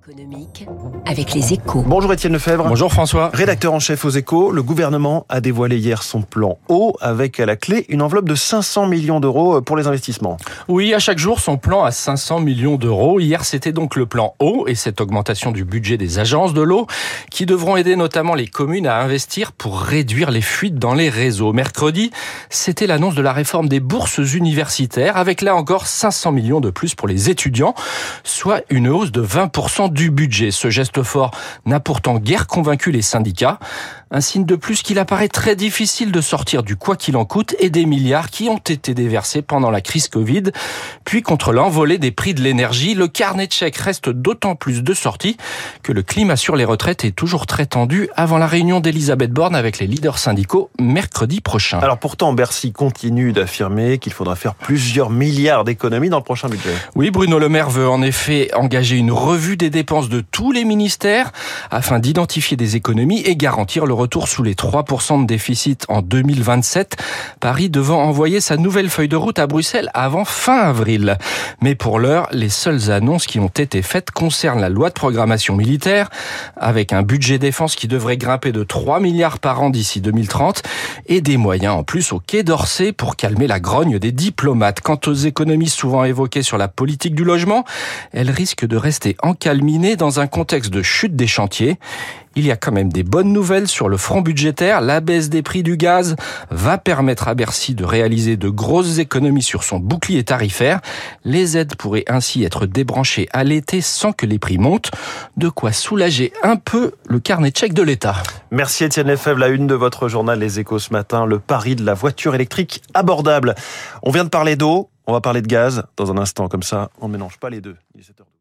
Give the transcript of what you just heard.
économique avec les échos. Bonjour Étienne Lefebvre. Bonjour François. Rédacteur en chef aux échos, le gouvernement a dévoilé hier son plan eau avec à la clé une enveloppe de 500 millions d'euros pour les investissements. Oui, à chaque jour son plan à 500 millions d'euros. Hier c'était donc le plan eau et cette augmentation du budget des agences de l'eau qui devront aider notamment les communes à investir pour réduire les fuites dans les réseaux. Mercredi, c'était l'annonce de la réforme des bourses universitaires avec là encore 500 millions de plus pour les étudiants, soit une hausse de 20% du budget. Ce geste fort n'a pourtant guère convaincu les syndicats. Un signe de plus qu'il apparaît très difficile de sortir du quoi qu'il en coûte et des milliards qui ont été déversés pendant la crise Covid. Puis contre l'envolée des prix de l'énergie, le carnet de chèques reste d'autant plus de sorties que le climat sur les retraites est toujours très tendu avant la réunion d'Elisabeth Borne avec les leaders syndicaux mercredi prochain. Alors pourtant, Bercy continue d'affirmer qu'il faudra faire plusieurs milliards d'économies dans le prochain budget. Oui, Bruno Le Maire veut en effet engager une revue des dépenses de tous les ministères afin d'identifier des économies et garantir le retour sous les 3% de déficit en 2027. Paris devant envoyer sa nouvelle feuille de route à Bruxelles avant fin avril. Mais pour l'heure, les seules annonces qui ont été faites concernent la loi de programmation militaire, avec un budget défense qui devrait grimper de 3 milliards par an d'ici 2030, et des moyens en plus au Quai d'Orsay pour calmer la grogne des diplomates. Quant aux économies souvent évoquées sur la politique du logement, elles risquent de rester encalminées dans un contexte de chute des chantiers. Il y a quand même des bonnes nouvelles sur le front budgétaire. La baisse des prix du gaz va permettre à Bercy de réaliser de grosses économies sur son bouclier tarifaire. Les aides pourraient ainsi être débranchées à l'été sans que les prix montent. De quoi soulager un peu le carnet de chèques de l'État. Merci Étienne Lefebvre, la une de votre journal Les Échos ce matin, le pari de la voiture électrique abordable. On vient de parler d'eau, on va parler de gaz dans un instant, comme ça on ne mélange pas les deux. Il est 7h12.